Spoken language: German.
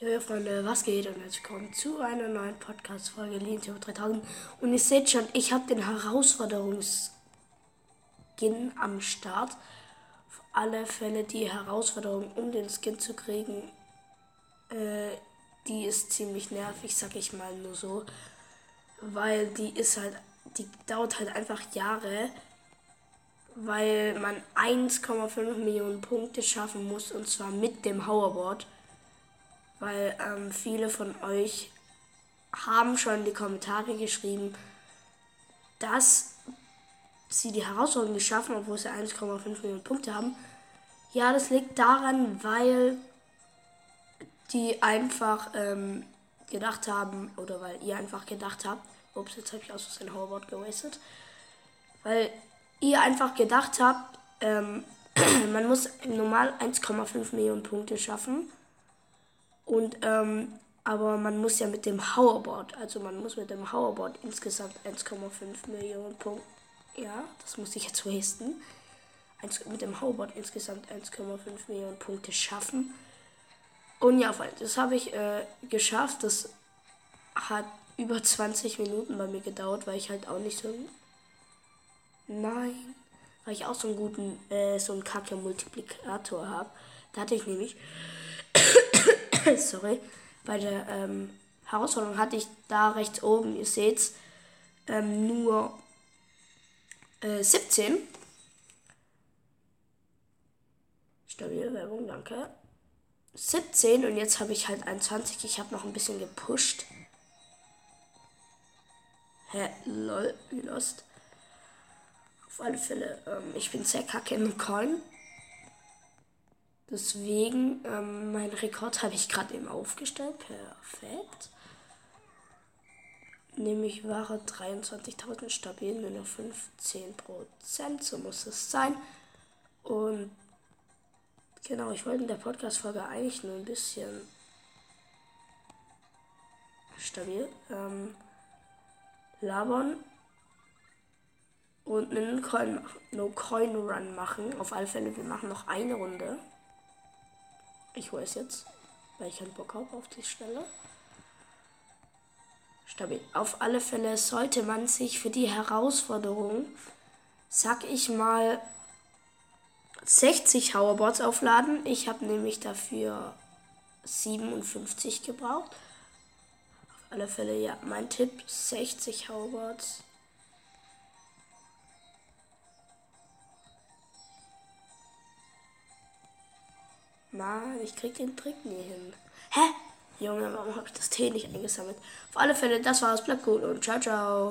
Jojo Freunde, was geht und herzlich willkommen zu einer neuen Podcast-Folge Linientheorie 3000. Und ihr seht schon, ich habe den Herausforderungsskin am Start. Auf alle Fälle die Herausforderung, um den Skin zu kriegen, äh, die ist ziemlich nervig, sag ich mal nur so. Weil die ist halt, die dauert halt einfach Jahre, weil man 1,5 Millionen Punkte schaffen muss und zwar mit dem Hoverboard weil ähm, viele von euch haben schon in die Kommentare geschrieben, dass sie die Herausforderung nicht schaffen, obwohl sie 1,5 Millionen Punkte haben. Ja, das liegt daran, weil die einfach ähm, gedacht haben, oder weil ihr einfach gedacht habt, ups, jetzt habe ich aus Versehen Hoverboard gewastet, weil ihr einfach gedacht habt, ähm, man muss normal 1,5 Millionen Punkte schaffen und ähm, aber man muss ja mit dem Hoverboard, also man muss mit dem Hoverboard insgesamt 1,5 Millionen Punkte. Ja, das muss ich jetzt wasten. Mit dem Hoverboard insgesamt 1,5 Millionen Punkte schaffen. Und ja, das habe ich äh, geschafft. Das hat über 20 Minuten bei mir gedauert, weil ich halt auch nicht so. Nein. Weil ich auch so einen guten, äh, so einen kacke Multiplikator habe. Da hatte ich nämlich sorry, bei der ähm, Herausforderung hatte ich da rechts oben, ihr seht's, ähm, nur äh, 17. Stabile Werbung, danke. 17 und jetzt habe ich halt 21. Ich habe noch ein bisschen gepusht. Hä, lol, lost. Auf alle Fälle, ähm, ich bin sehr kacke im Coin. Deswegen, ähm, mein Rekord habe ich gerade eben aufgestellt. Perfekt. Nämlich Ware 23.000 stabil, nur noch 15%. So muss es sein. Und genau, ich wollte in der Podcast-Folge eigentlich nur ein bisschen stabil ähm, labern und einen Coin, no Coin Run machen. Auf alle Fälle, wir machen noch eine Runde. Ich weiß jetzt, weil ich keinen Bock habe auf die Stelle. Stabil. Auf alle Fälle sollte man sich für die Herausforderung, sag ich mal, 60 Hoverboards aufladen. Ich habe nämlich dafür 57 gebraucht. Auf alle Fälle, ja, mein Tipp, 60 Hoverboards. Mann, ich krieg den Trick nie hin. Hä? Junge, warum habe ich das Tee nicht eingesammelt? Auf alle Fälle, das war's. Bleibt gut und ciao, ciao.